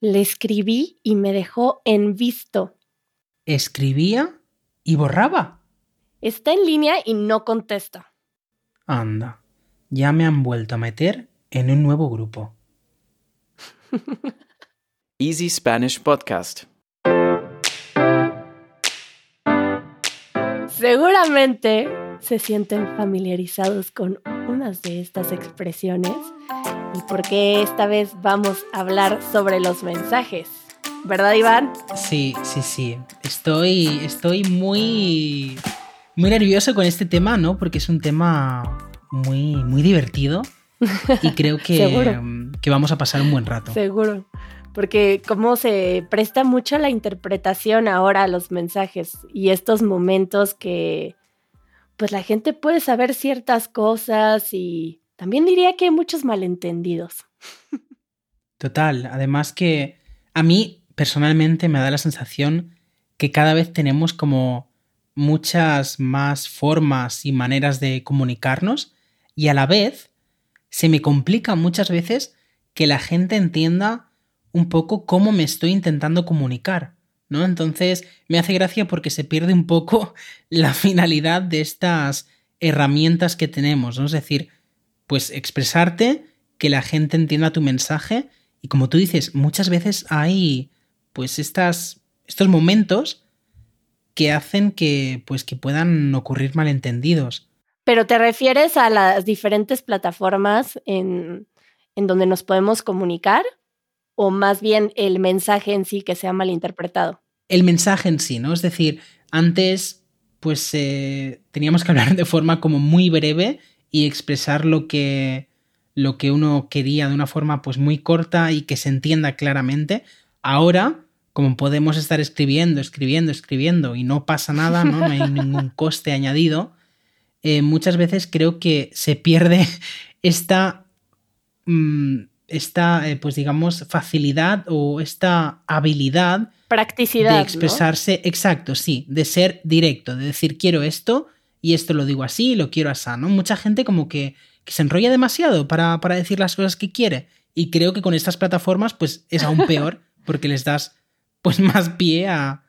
Le escribí y me dejó en visto. ¿Escribía y borraba? Está en línea y no contesta. Anda, ya me han vuelto a meter en un nuevo grupo. Easy Spanish Podcast. Seguramente se sienten familiarizados con de estas expresiones y porque esta vez vamos a hablar sobre los mensajes. ¿Verdad, Iván? Sí, sí, sí. Estoy, estoy muy, muy nervioso con este tema, ¿no? Porque es un tema muy, muy divertido y creo que, que vamos a pasar un buen rato. Seguro porque cómo se presta mucho la interpretación ahora a los mensajes y estos momentos que pues la gente puede saber ciertas cosas y también diría que hay muchos malentendidos. Total, además que a mí personalmente me da la sensación que cada vez tenemos como muchas más formas y maneras de comunicarnos y a la vez se me complica muchas veces que la gente entienda un poco cómo me estoy intentando comunicar, ¿no? Entonces me hace gracia porque se pierde un poco la finalidad de estas herramientas que tenemos, ¿no? Es decir, pues expresarte, que la gente entienda tu mensaje y como tú dices, muchas veces hay pues estas, estos momentos que hacen que pues que puedan ocurrir malentendidos. Pero te refieres a las diferentes plataformas en, en donde nos podemos comunicar o más bien el mensaje en sí que sea malinterpretado? El mensaje en sí, ¿no? Es decir, antes pues eh, teníamos que hablar de forma como muy breve y expresar lo que, lo que uno quería de una forma pues muy corta y que se entienda claramente. Ahora, como podemos estar escribiendo, escribiendo, escribiendo y no pasa nada, no, hay ningún coste añadido, eh, muchas veces creo que se pierde esta... Mm, esta, eh, pues digamos, facilidad o esta habilidad. Practicidad. De expresarse, exacto, sí, de ser directo, de decir quiero esto y esto lo digo así y lo quiero así, ¿no? Mucha gente como que, se enrolla demasiado para, para, decir las cosas que quiere y creo que con estas plataformas pues es aún peor porque les das pues más pie a,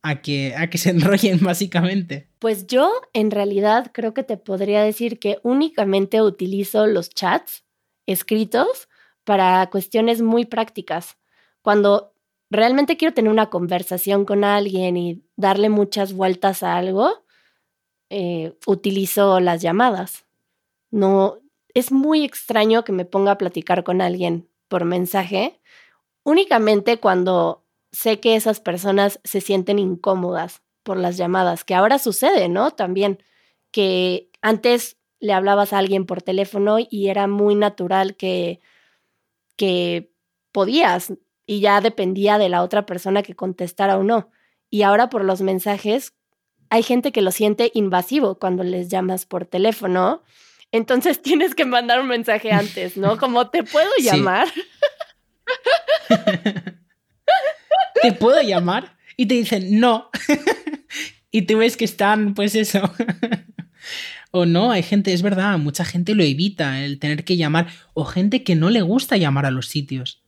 a que, a que se enrollen básicamente. Pues yo en realidad creo que te podría decir que únicamente utilizo los chats escritos para cuestiones muy prácticas. Cuando realmente quiero tener una conversación con alguien y darle muchas vueltas a algo, eh, utilizo las llamadas. No, es muy extraño que me ponga a platicar con alguien por mensaje, únicamente cuando sé que esas personas se sienten incómodas por las llamadas, que ahora sucede, ¿no? También que antes le hablabas a alguien por teléfono y era muy natural que que podías y ya dependía de la otra persona que contestara o no. Y ahora por los mensajes, hay gente que lo siente invasivo cuando les llamas por teléfono. Entonces tienes que mandar un mensaje antes, ¿no? Como te puedo llamar. ¿Te puedo llamar? Y te dicen no. y tú ves que están, pues eso. O no, hay gente, es verdad, mucha gente lo evita, el tener que llamar, o gente que no le gusta llamar a los sitios.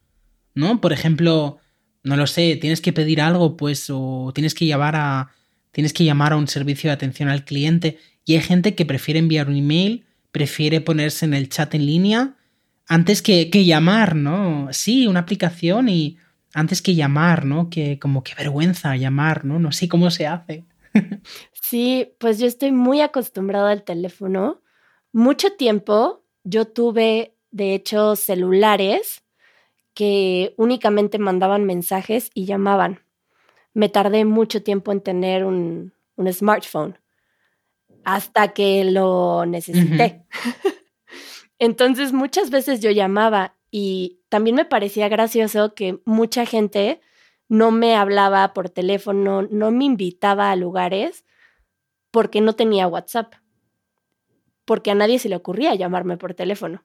¿No? Por ejemplo, no lo sé, tienes que pedir algo, pues, o tienes que llamar a. Tienes que llamar a un servicio de atención al cliente. Y hay gente que prefiere enviar un email, prefiere ponerse en el chat en línea, antes que, que llamar, ¿no? Sí, una aplicación y antes que llamar, ¿no? Que como que vergüenza llamar, ¿no? No sé cómo se hace. Sí, pues yo estoy muy acostumbrada al teléfono. Mucho tiempo yo tuve, de hecho, celulares que únicamente mandaban mensajes y llamaban. Me tardé mucho tiempo en tener un, smartphone hasta que lo necesité. Entonces muchas veces yo llamaba y también me parecía gracioso que mucha gente no me hablaba por teléfono, no me invitaba a lugares porque no tenía WhatsApp. Porque a nadie se le ocurría llamarme por teléfono.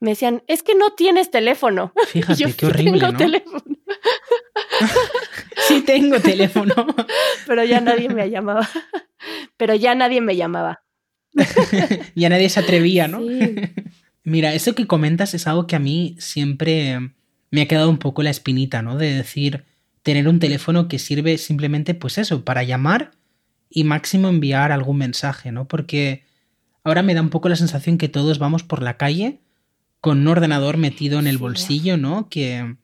Me decían, es que no tienes teléfono. Fíjate, qué horrible, tengo teléfono. sí tengo teléfono. Pero ya nadie me llamaba. Pero ya nadie me llamaba. ya nadie se atrevía, ¿no? Mira, eso que comentas es algo que a mí siempre me ha quedado un poco la espinita, ¿no? De decir, tener un teléfono que sirve simplemente, pues eso, para llamar y máximo enviar algún mensaje, ¿no? Porque ahora me da un poco la sensación que todos vamos por la calle con un ordenador metido en el bolsillo, ¿no? Que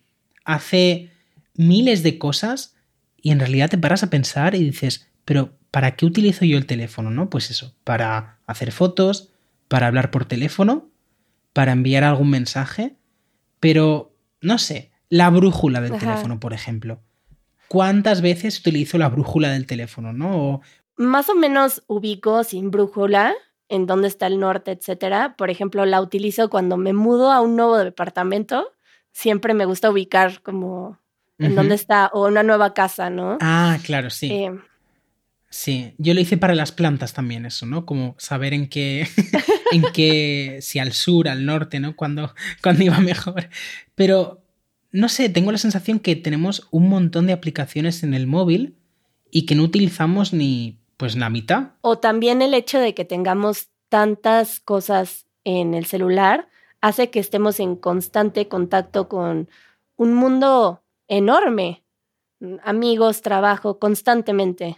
hace miles de cosas y en realidad te paras a pensar y dices, pero ¿para qué utilizo yo el teléfono? ¿No? Pues eso, para hacer fotos, para hablar por teléfono, para enviar algún mensaje, pero no sé, la brújula del teléfono, por ejemplo. ¿Cuántas veces utilizo la brújula del teléfono, no? Más o menos ubico sin brújula en dónde está el norte, etcétera. Por ejemplo, la utilizo cuando me mudo a un nuevo departamento. Siempre me gusta ubicar como en dónde está o una nueva casa, ¿no? Ah, claro, sí. Eh, sí, yo lo hice para las plantas también eso, ¿no? Como saber en qué, en qué, si al sur, al norte, ¿no? Cuando, cuando iba mejor. Pero, no sé, tengo la sensación que tenemos un montón de aplicaciones en el móvil y que no utilizamos ni pues la mitad. O también el hecho de que tengamos tantas cosas en el celular hace que estemos en constante contacto con un mundo enorme, amigos, trabajo, constantemente.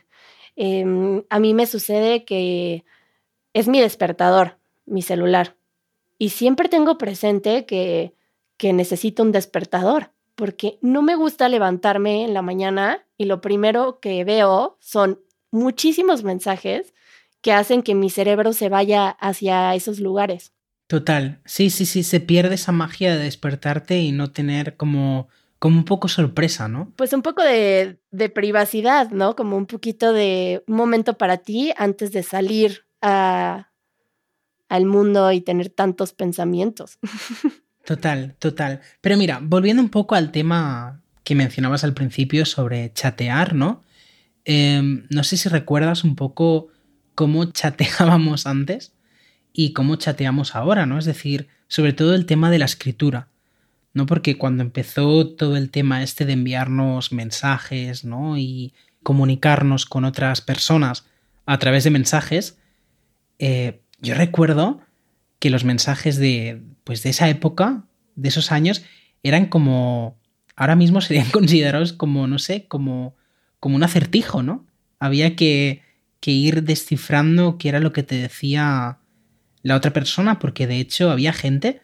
Em, a mí me sucede que es mi despertador, mi celular. Y siempre tengo presente que, que necesito un despertador, porque no me gusta levantarme en la mañana y lo primero que veo son muchísimos mensajes que hacen que mi cerebro se vaya hacia esos lugares. Total, sí, sí, sí, se pierde esa magia de despertarte y no tener como, como un poco sorpresa, ¿no? Pues un poco de, de privacidad, ¿no? Como un poquito de un momento para ti antes de salir a, al mundo y tener tantos pensamientos. Total, total. Pero mira, volviendo un poco al tema que mencionabas al principio sobre chatear, ¿no? Em, no sé si recuerdas un poco cómo chateábamos antes y cómo chateamos ahora, ¿no? Es decir, sobre todo el tema de la escritura, ¿no? Porque cuando empezó todo el tema este de enviarnos mensajes, ¿no? Y comunicarnos con otras personas a través de mensajes, eh, yo recuerdo que los mensajes de, pues de esa época, de esos años, eran como, ahora mismo serían considerados como, no sé, como como un acertijo, ¿no? Había que, que ir descifrando qué era lo que te decía la otra persona, porque de hecho había gente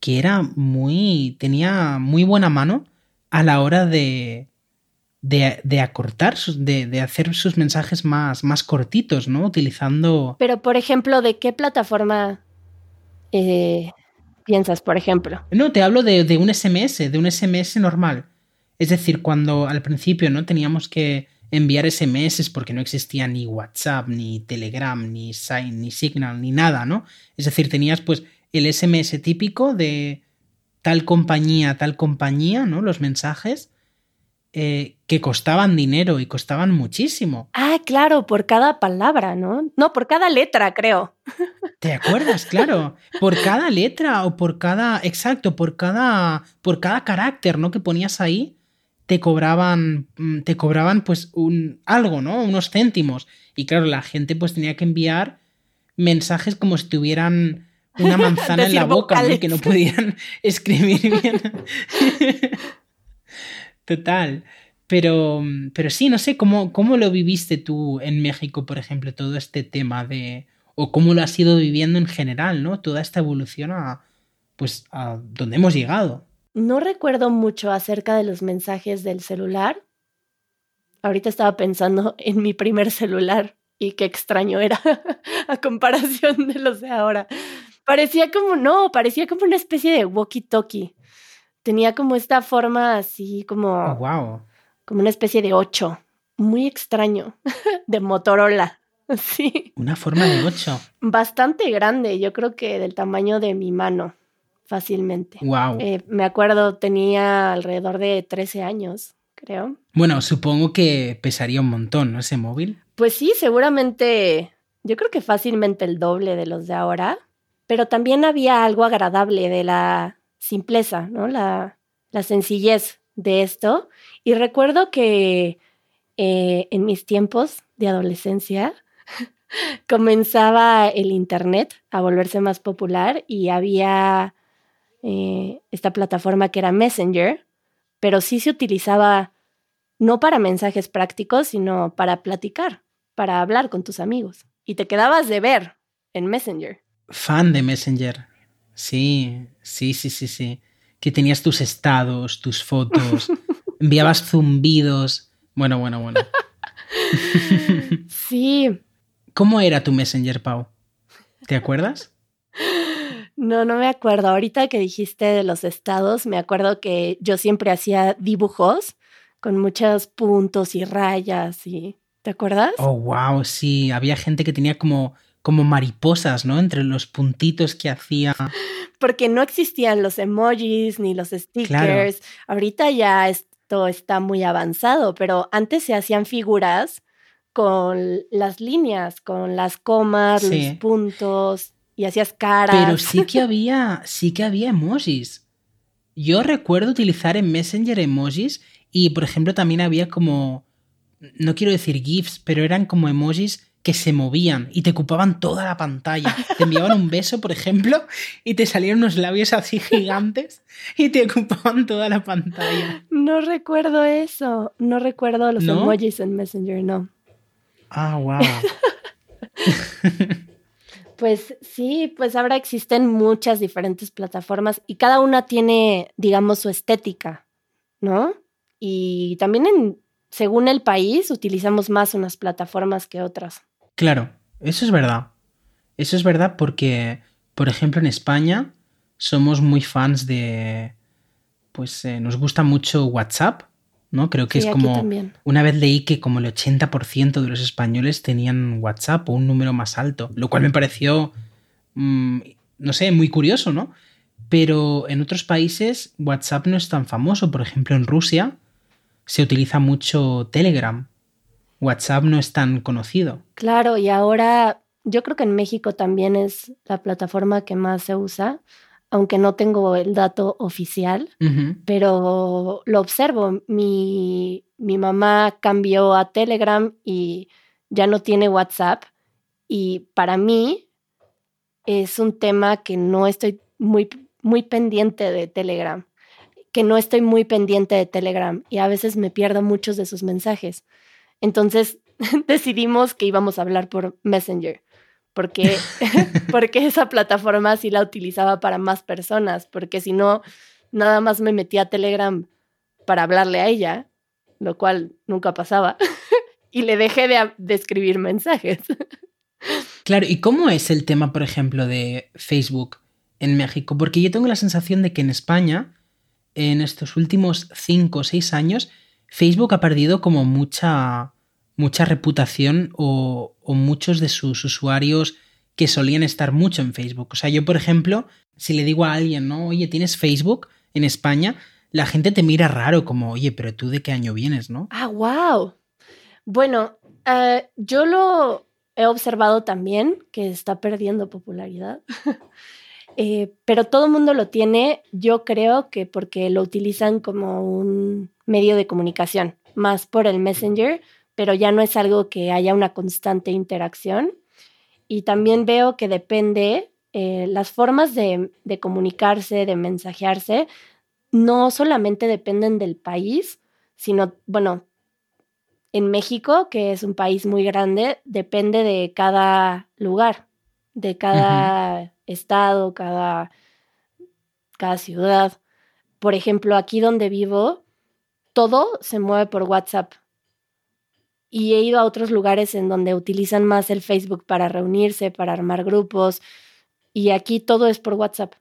que era muy. tenía muy buena mano a la hora de. de, de acortar, de, de, hacer sus mensajes más, más cortitos, ¿no? Utilizando. Pero, por ejemplo, ¿de qué plataforma eh, piensas, por ejemplo? No, te hablo de, de un SMS, de un SMS normal. Es decir, cuando al principio no teníamos que enviar SMS porque no existía ni WhatsApp, ni Telegram, ni Sign, ni Signal, ni nada, ¿no? Es decir, tenías pues el SMS típico de tal compañía, tal compañía, ¿no? Los mensajes eh, que costaban dinero y costaban muchísimo. Ah, claro, por cada palabra, ¿no? No, por cada letra, creo. ¿Te acuerdas? Claro, por cada letra o por cada, exacto, por cada, por cada carácter, ¿no? Que ponías ahí te cobraban, mm, te cobraban pues un, algo, ¿no? Unos céntimos. Y claro, la gente pues tenía que enviar mensajes como si tuvieran una manzana en la boca, ¿no? que no podían escribir bien. Total. Pero, pero sí, no sé, ¿cómo, ¿cómo lo viviste tú en México, por ejemplo, todo este tema de... o cómo lo has ido viviendo en general, ¿no? Toda esta evolución a, pues, a donde hemos llegado. No recuerdo mucho acerca de los mensajes del celular. Ahorita estaba pensando en mi primer celular y qué extraño era a comparación de los de ahora. Parecía como, no, parecía como una especie de walkie-talkie. Tenía como esta forma así como... wow. Como una especie de ocho. Muy extraño. de Motorola. Sí. Una forma de ocho. Bastante grande, yo creo que del tamaño de mi mano fácilmente. Wow. Eh, me acuerdo, tenía alrededor de 13 años, creo. Bueno, supongo que pesaría un montón, ¿no? Ese móvil. Pues sí, seguramente, yo creo que fácilmente el doble de los de ahora, pero también había algo agradable de la simpleza, ¿no? La, la sencillez de esto. Y recuerdo que eh, en mis tiempos de adolescencia, comenzaba el Internet a volverse más popular y había eh, esta plataforma que era Messenger, pero sí se utilizaba no para mensajes prácticos, sino para platicar, para hablar con tus amigos. Y te quedabas de ver en Messenger. Fan de Messenger. Sí, sí, sí, sí, sí. Que tenías tus estados, tus fotos, enviabas zumbidos. Bueno, bueno, bueno. sí. ¿Cómo era tu Messenger, Pau? ¿Te acuerdas? No, no me acuerdo. Ahorita que dijiste de los estados, me acuerdo que yo siempre hacía dibujos con muchos puntos y rayas y ¿te acuerdas? Oh, wow, sí, había gente que tenía como como mariposas, ¿no? Entre los puntitos que hacía. Porque no existían los emojis ni los stickers. Ahorita ya esto está muy avanzado, pero antes se hacían figuras con las líneas, con las comas, los puntos y hacías caras. Pero sí que había, sí que había emojis. Yo recuerdo utilizar en Messenger emojis y, por ejemplo, también había como, no quiero decir GIFs, pero eran como emojis que se movían y te ocupaban toda la pantalla. Te enviaban un beso, por ejemplo, y te salían unos labios así gigantes y te ocupaban toda la pantalla. No recuerdo eso. No recuerdo los emojis en Messenger, no. Ah, wow. pues sí, pues ahora existen muchas diferentes plataformas y cada una tiene, digamos, su estética, ¿no? Y también en, según el país utilizamos más unas plataformas que otras. Claro, eso es verdad. Eso es verdad porque, por ejemplo, en España somos muy fans de... Pues eh, nos gusta mucho WhatsApp, ¿no? Creo que es como... Una vez leí que como el 80% de los españoles tenían WhatsApp o un número más alto, lo cual me pareció, mm, no sé, muy curioso, ¿no? Pero en otros países WhatsApp no es tan famoso. Por ejemplo, en Rusia se utiliza mucho Telegram. WhatsApp no es tan conocido. Claro, y ahora yo creo que en México también es la plataforma que más se usa, aunque no tengo el dato oficial, pero lo observo. Mi, mi mamá cambió a Telegram y ya no tiene WhatsApp y para mí es un tema que no estoy muy, muy pendiente de Telegram, que no estoy muy pendiente de Telegram y a veces me pierdo muchos de sus mensajes. Entonces decidimos que íbamos a hablar por Messenger, porque, porque esa plataforma sí la utilizaba para más personas, porque si no, nada más me metía a Telegram para hablarle a ella, lo cual nunca pasaba, y le dejé de, de escribir mensajes. Claro, ¿y cómo es el tema, por ejemplo, de Facebook en México? Porque yo tengo la sensación de que en España, en estos últimos cinco o seis años, Facebook ha perdido como mucha mucha reputación o, muchos de sus usuarios que solían estar mucho en Facebook. O sea, yo, por ejemplo, si le digo a alguien, ¿no? Oye, ¿tienes Facebook en España? La gente te mira raro, como, oye, pero tú de qué año vienes, ¿no? Ah, wow. Bueno, eh, yo lo he observado también, que está perdiendo popularidad. Eh, pero todo el mundo lo tiene, yo creo que porque lo utilizan como un medio de comunicación, más por el Messenger, pero ya no es algo que haya una constante interacción. Y también veo que depende, eh, las formas de, de comunicarse, de mensajearse, no solamente dependen del país, sino, bueno, en México, que es un país muy grande, depende de cada lugar, de cada estado, cada, cada ciudad. Por ejemplo, aquí donde vivo, todo se mueve por WhatsApp y he ido a otros lugares en donde utilizan más el Facebook para reunirse, para armar grupos y aquí todo es por WhatsApp.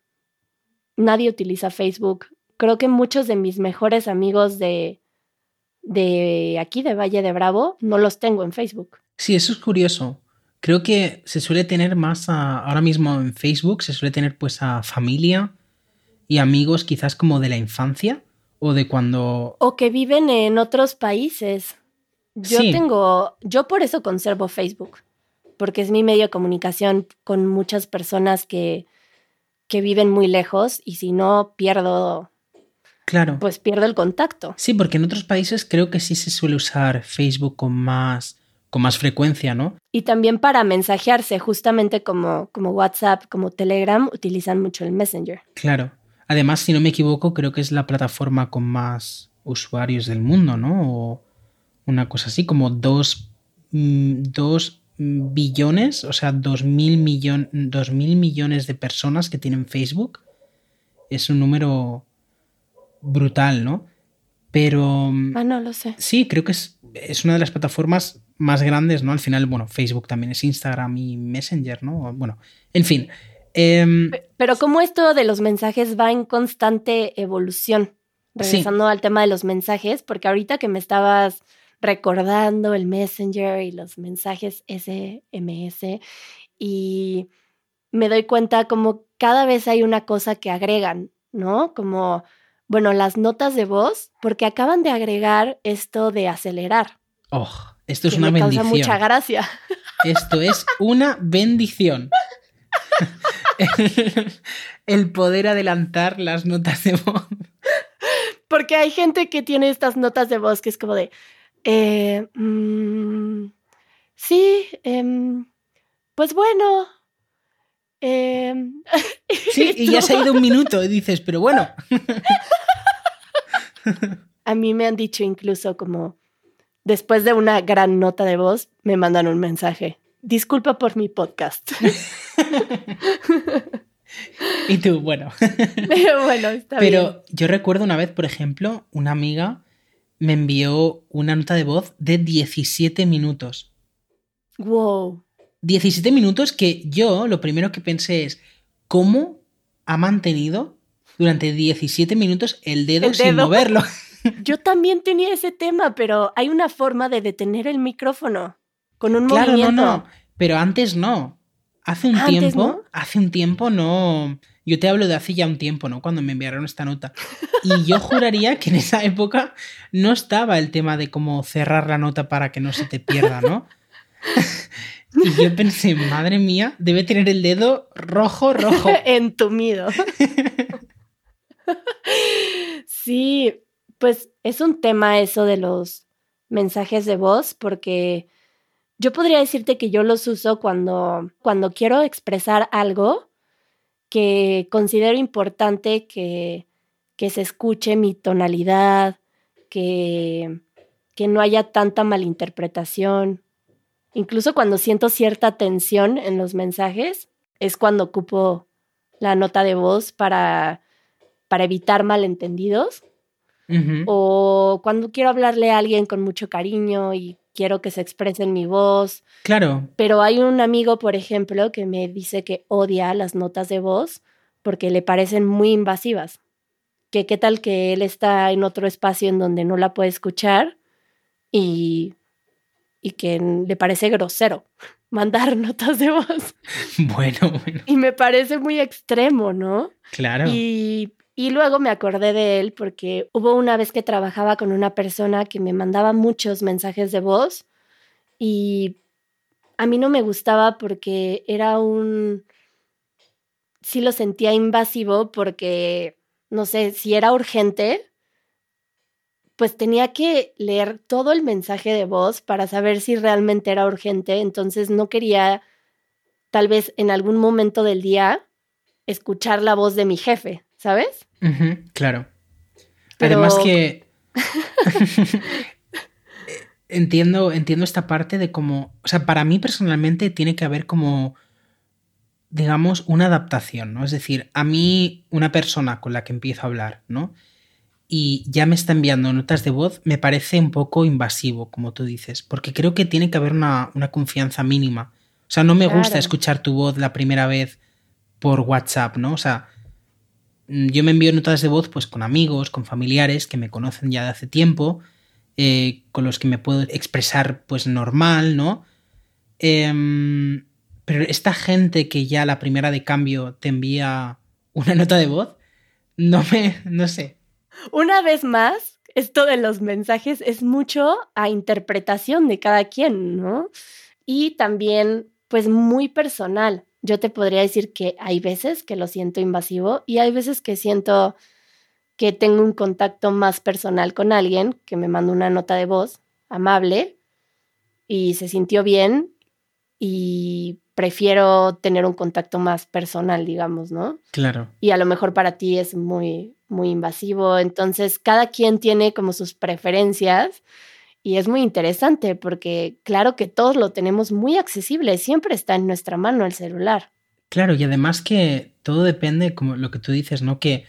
Nadie utiliza Facebook. Creo que muchos de mis mejores amigos de, de aquí, de Valle de Bravo, no los tengo en Facebook. Sí, eso es curioso. Creo que se suele tener más ahora mismo en Facebook, se suele tener pues a familia y amigos quizás como de la infancia o de cuando... O que viven en otros países. Yo tengo, yo por eso conservo Facebook, porque es mi medio de comunicación con muchas personas que, que viven muy lejos y si no pierdo, claro. pues pierdo el contacto. Sí, porque en otros países creo que sí se suele usar Facebook con más, con más frecuencia, ¿no? Y también para mensajearse, justamente como, como WhatsApp, como Telegram, utilizan mucho el Messenger. Claro. Además, si no me equivoco, creo que es la plataforma con más usuarios del mundo, ¿no? O una cosa así, como dos, mm, dos billones, o sea, dos mil, millon, mil millones de personas que tienen Facebook. Es un número brutal, ¿no? Pero... Ah, no lo sé. Sí, creo que es, es una de las plataformas más grandes, ¿no? Al final, bueno, Facebook también es Instagram y Messenger, ¿no? Bueno, en fin. Em, Pero como esto de los mensajes va en constante evolución, regresando al tema de los mensajes, porque ahorita que me estabas recordando el Messenger y los mensajes SMS y me doy cuenta como cada vez hay una cosa que agregan, ¿no? Como, bueno, las notas de voz, porque acaban de agregar esto de acelerar. Oh, esto es una me bendición. Causa mucha gracia. Esto es una bendición. el, poder adelantar las notas de voz. Porque hay gente que tiene estas notas de voz que es como de, eh, mm, sí, em, pues bueno. Em, sí, y ya se ha ido un minuto y dices, pero bueno. A mí me han dicho incluso como, después de una gran nota de voz, me mandan un mensaje. Disculpa por mi podcast. y tú, bueno. bueno, está Pero yo recuerdo una vez, por ejemplo, una amiga me envió una nota de voz de 17 minutos. Wow. 17 minutos que yo lo primero que pensé es, ¿cómo ha mantenido durante 17 minutos el dedo, sin moverlo? Yo también tenía ese tema, pero hay una forma de detener el micrófono con un claro, movimiento. No, no, pero antes no. Hace un tiempo, hace un tiempo no. Yo te hablo de hace ya un tiempo, ¿no? Cuando me enviaron esta nota. Y yo juraría que en esa época no estaba el tema de cómo cerrar la nota para que no se te pierda, ¿no? Y yo pensé, madre mía, debe tener el dedo rojo, rojo. Entumido. sí, pues es un tema eso de los mensajes de voz, porque yo podría decirte que yo los uso cuando, cuando quiero expresar algo que considero importante que, que se escuche mi tonalidad, que, que no haya tanta malinterpretación. Incluso cuando siento cierta tensión en los mensajes, es cuando ocupo la nota de voz para, para evitar malentendidos. O cuando quiero hablarle a alguien con mucho cariño y quiero que se exprese en mi voz. Claro. Pero hay un amigo, por ejemplo, que me dice que odia las notas de voz porque le parecen muy invasivas. Que qué tal que él está en otro espacio en donde no la puede escuchar y, y que le parece grosero mandar notas de voz. Bueno, bueno. Y me parece muy extremo, ¿no? Claro. Y y luego me acordé de él porque hubo una vez que trabajaba con una persona que me mandaba muchos mensajes de voz y a mí no me gustaba porque era un... Sí lo sentía invasivo porque, no sé, si era urgente, pues tenía que leer todo el mensaje de voz para saber si realmente era urgente. Entonces no quería, tal vez en algún momento del día, escuchar la voz de mi jefe, ¿sabes? claro. Además que entiendo, entiendo esta parte de cómo, o sea, para mí personalmente tiene que haber como, digamos, una adaptación, ¿no? Es decir, a mí una persona con la que empiezo a hablar, ¿no? Y ya me está enviando notas de voz, me parece un poco invasivo, como tú dices, porque creo que tiene que haber una, confianza mínima. O sea, no me gusta escuchar tu voz la primera vez por WhatsApp, ¿no? O sea, yo me envío notas de voz pues con amigos, con familiares que me conocen ya de hace tiempo, eh, con los que me puedo expresar pues normal, ¿no? Em, pero esta gente que ya la primera de cambio te envía una nota de voz, no me, no sé. Una vez más, esto de los mensajes es mucho a interpretación de cada quien, ¿no? Y también pues muy personal yo te podría decir que hay veces que lo siento invasivo y hay veces que siento que tengo un contacto más personal con alguien que me manda una nota de voz amable y se sintió bien y prefiero tener un contacto más personal, digamos, ¿no? Claro. Y a lo mejor para ti es muy, muy invasivo. Entonces, cada quien tiene como sus preferencias y es muy interesante porque claro que todos lo tenemos muy accesible, siempre está en nuestra mano el celular. Claro, y además que todo depende, como lo que tú dices, ¿no? Que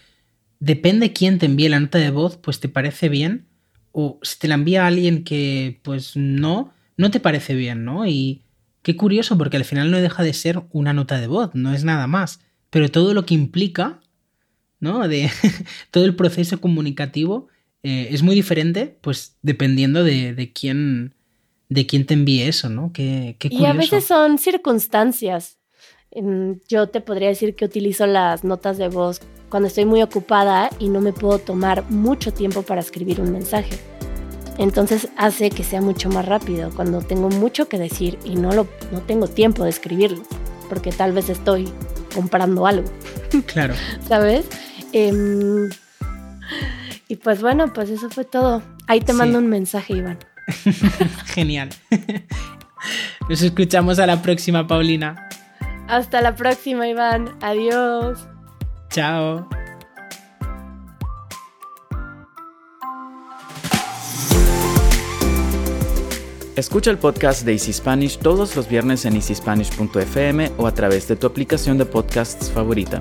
depende quién te envíe la nota de voz, pues te parece bien, o si te la envía alguien que, pues no, no te parece bien, ¿no? Y qué curioso, porque al final no deja de ser una nota de voz, no es nada más, pero todo lo que implica, ¿no? De todo el proceso comunicativo eh, es muy diferente, pues dependiendo de, quién de quién te envíe eso, ¿no? Qué, qué Y a veces son circunstancias. Yo te podría decir que utilizo las notas de voz cuando estoy muy ocupada y no me puedo tomar mucho tiempo para escribir un mensaje. Entonces hace que sea mucho más rápido cuando tengo mucho que decir y no, lo, no tengo tiempo de escribirlo, porque tal vez estoy comprando algo. Claro. ¿Sabes? Em, y pues bueno, pues eso fue todo. Ahí te mando un mensaje, Iván. Genial. Nos escuchamos a la próxima, Paulina. Hasta la próxima, Iván. Adiós. Chao. Escucha el podcast de Easy Spanish todos los viernes en easyspanish.fm o a través de tu aplicación de podcasts favorita.